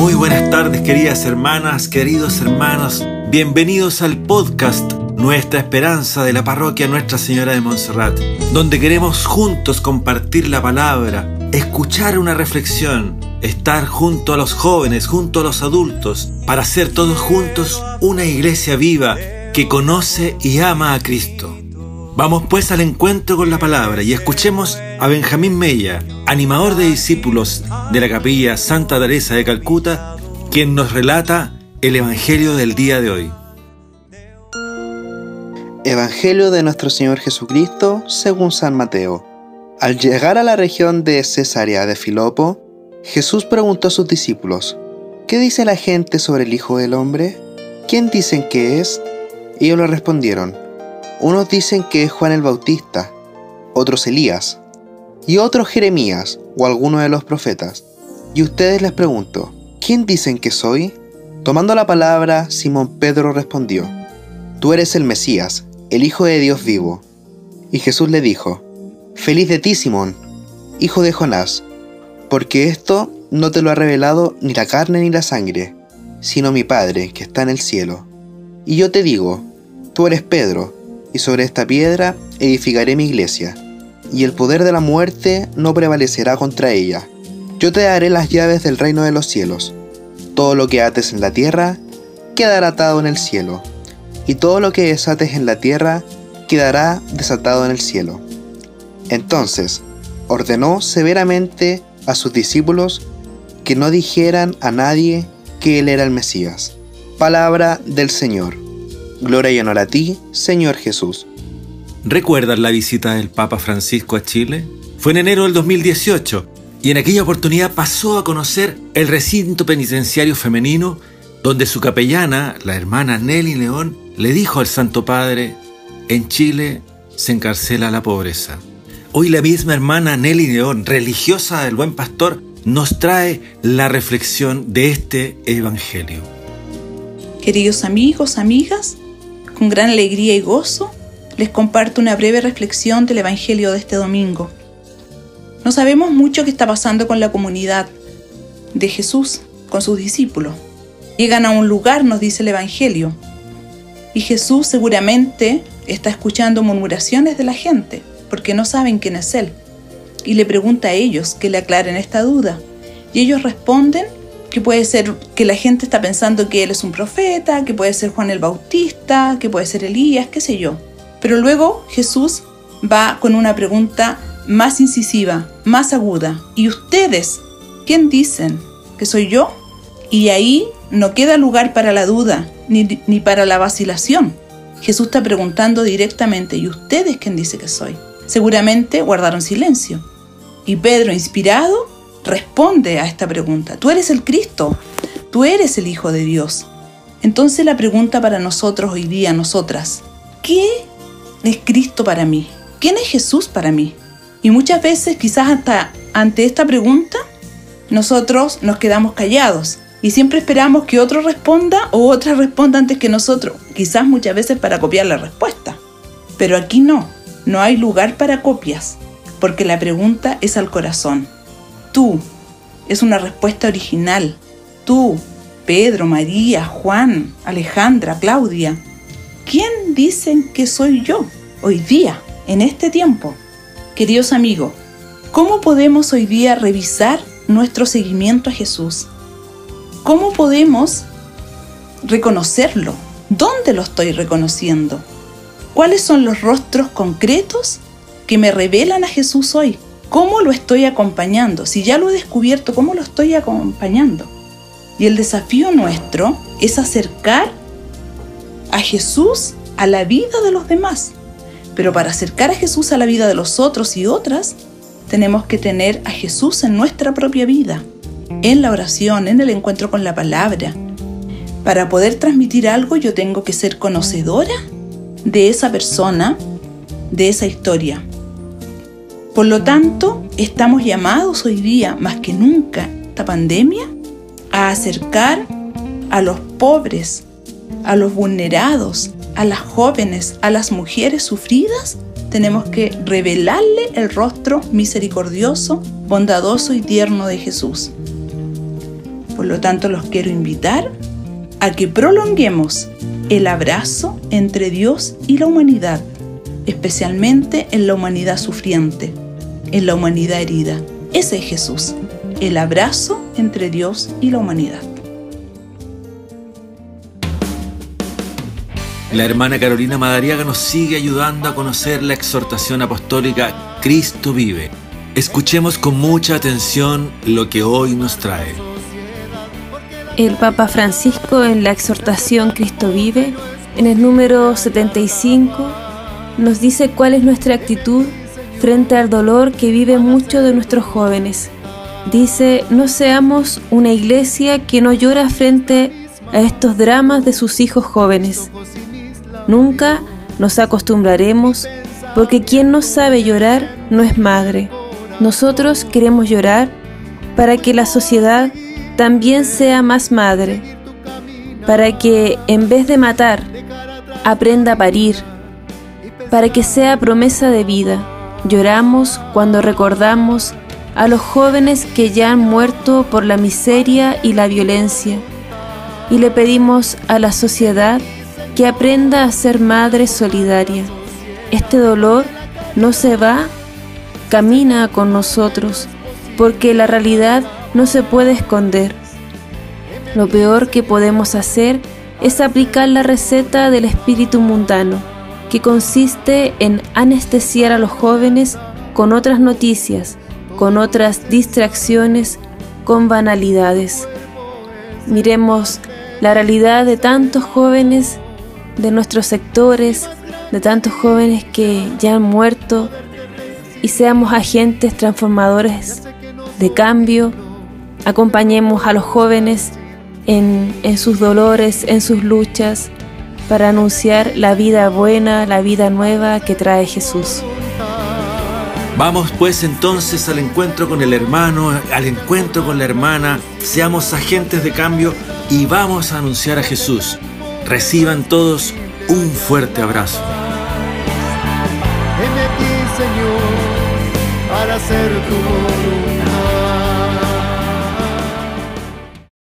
Muy buenas tardes queridas hermanas, queridos hermanos. Bienvenidos al podcast Nuestra Esperanza de la Parroquia Nuestra Señora de Montserrat, donde queremos juntos compartir la palabra, escuchar una reflexión, estar junto a los jóvenes, junto a los adultos, para ser todos juntos una iglesia viva que conoce y ama a Cristo. Vamos pues al encuentro con la palabra y escuchemos a Benjamín Mella, animador de discípulos de la capilla Santa Teresa de Calcuta, quien nos relata el Evangelio del día de hoy. Evangelio de nuestro Señor Jesucristo según San Mateo. Al llegar a la región de Cesarea de Filopo, Jesús preguntó a sus discípulos, ¿qué dice la gente sobre el Hijo del Hombre? ¿Quién dicen que es? Ellos le respondieron, unos dicen que es Juan el Bautista, otros Elías, y otros Jeremías o alguno de los profetas. Y ustedes les pregunto, ¿quién dicen que soy? Tomando la palabra, Simón Pedro respondió, Tú eres el Mesías, el Hijo de Dios vivo. Y Jesús le dijo, Feliz de ti, Simón, hijo de Jonás, porque esto no te lo ha revelado ni la carne ni la sangre, sino mi Padre que está en el cielo. Y yo te digo, tú eres Pedro, y sobre esta piedra edificaré mi iglesia, y el poder de la muerte no prevalecerá contra ella. Yo te daré las llaves del reino de los cielos. Todo lo que ates en la tierra quedará atado en el cielo, y todo lo que desates en la tierra quedará desatado en el cielo. Entonces ordenó severamente a sus discípulos que no dijeran a nadie que él era el Mesías. Palabra del Señor. Gloria y honor a ti, Señor Jesús. ¿Recuerdas la visita del Papa Francisco a Chile? Fue en enero del 2018 y en aquella oportunidad pasó a conocer el recinto penitenciario femenino donde su capellana, la hermana Nelly León, le dijo al Santo Padre, en Chile se encarcela la pobreza. Hoy la misma hermana Nelly León, religiosa del buen pastor, nos trae la reflexión de este Evangelio. Queridos amigos, amigas, con gran alegría y gozo, les comparto una breve reflexión del Evangelio de este domingo. No sabemos mucho qué está pasando con la comunidad de Jesús, con sus discípulos. Llegan a un lugar, nos dice el Evangelio, y Jesús seguramente está escuchando murmuraciones de la gente, porque no saben quién es Él. Y le pregunta a ellos que le aclaren esta duda. Y ellos responden que puede ser que la gente está pensando que Él es un profeta, que puede ser Juan el Bautista, que puede ser Elías, qué sé yo. Pero luego Jesús va con una pregunta más incisiva, más aguda. ¿Y ustedes? ¿Quién dicen? ¿Que soy yo? Y ahí no queda lugar para la duda, ni, ni para la vacilación. Jesús está preguntando directamente, ¿y ustedes quién dice que soy? Seguramente guardaron silencio. Y Pedro, inspirado, responde a esta pregunta. Tú eres el Cristo, tú eres el Hijo de Dios. Entonces la pregunta para nosotros hoy día, nosotras, ¿qué es Cristo para mí? ¿Quién es Jesús para mí? Y muchas veces, quizás hasta ante esta pregunta, nosotros nos quedamos callados y siempre esperamos que otro responda o otra responda antes que nosotros, quizás muchas veces para copiar la respuesta. Pero aquí no, no hay lugar para copias, porque la pregunta es al corazón. Tú es una respuesta original. Tú, Pedro, María, Juan, Alejandra, Claudia, ¿Quién dicen que soy yo hoy día, en este tiempo? Queridos amigos, ¿cómo podemos hoy día revisar nuestro seguimiento a Jesús? ¿Cómo podemos reconocerlo? ¿Dónde lo estoy reconociendo? ¿Cuáles son los rostros concretos que me revelan a Jesús hoy? ¿Cómo lo estoy acompañando? Si ya lo he descubierto, ¿cómo lo estoy acompañando? Y el desafío nuestro es acercar a Jesús a la vida de los demás. Pero para acercar a Jesús a la vida de los otros y otras, tenemos que tener a Jesús en nuestra propia vida, en la oración, en el encuentro con la palabra. Para poder transmitir algo yo tengo que ser conocedora de esa persona, de esa historia. Por lo tanto, estamos llamados hoy día, más que nunca, esta pandemia, a acercar a los pobres, a los vulnerados, a las jóvenes, a las mujeres sufridas, tenemos que revelarle el rostro misericordioso, bondadoso y tierno de Jesús. Por lo tanto, los quiero invitar a que prolonguemos el abrazo entre Dios y la humanidad, especialmente en la humanidad sufriente, en la humanidad herida. Ese es Jesús, el abrazo entre Dios y la humanidad. La hermana Carolina Madariaga nos sigue ayudando a conocer la exhortación apostólica Cristo vive. Escuchemos con mucha atención lo que hoy nos trae. El Papa Francisco en la exhortación Cristo vive, en el número 75, nos dice cuál es nuestra actitud frente al dolor que vive muchos de nuestros jóvenes. Dice, no seamos una iglesia que no llora frente a estos dramas de sus hijos jóvenes. Nunca nos acostumbraremos porque quien no sabe llorar no es madre. Nosotros queremos llorar para que la sociedad también sea más madre, para que en vez de matar, aprenda a parir, para que sea promesa de vida. Lloramos cuando recordamos a los jóvenes que ya han muerto por la miseria y la violencia, y le pedimos a la sociedad que aprenda a ser madre solidaria. Este dolor no se va, camina con nosotros, porque la realidad no se puede esconder. Lo peor que podemos hacer es aplicar la receta del espíritu mundano, que consiste en anestesiar a los jóvenes con otras noticias, con otras distracciones, con banalidades. Miremos la realidad de tantos jóvenes de nuestros sectores, de tantos jóvenes que ya han muerto y seamos agentes transformadores de cambio, acompañemos a los jóvenes en, sus dolores, en sus luchas, para anunciar la vida buena, la vida nueva que trae Jesús. Vamos pues entonces al encuentro con el hermano, al encuentro con la hermana, seamos agentes de cambio y vamos a anunciar a Jesús. Reciban todos un fuerte abrazo. Señor, para hacer tu voluntad.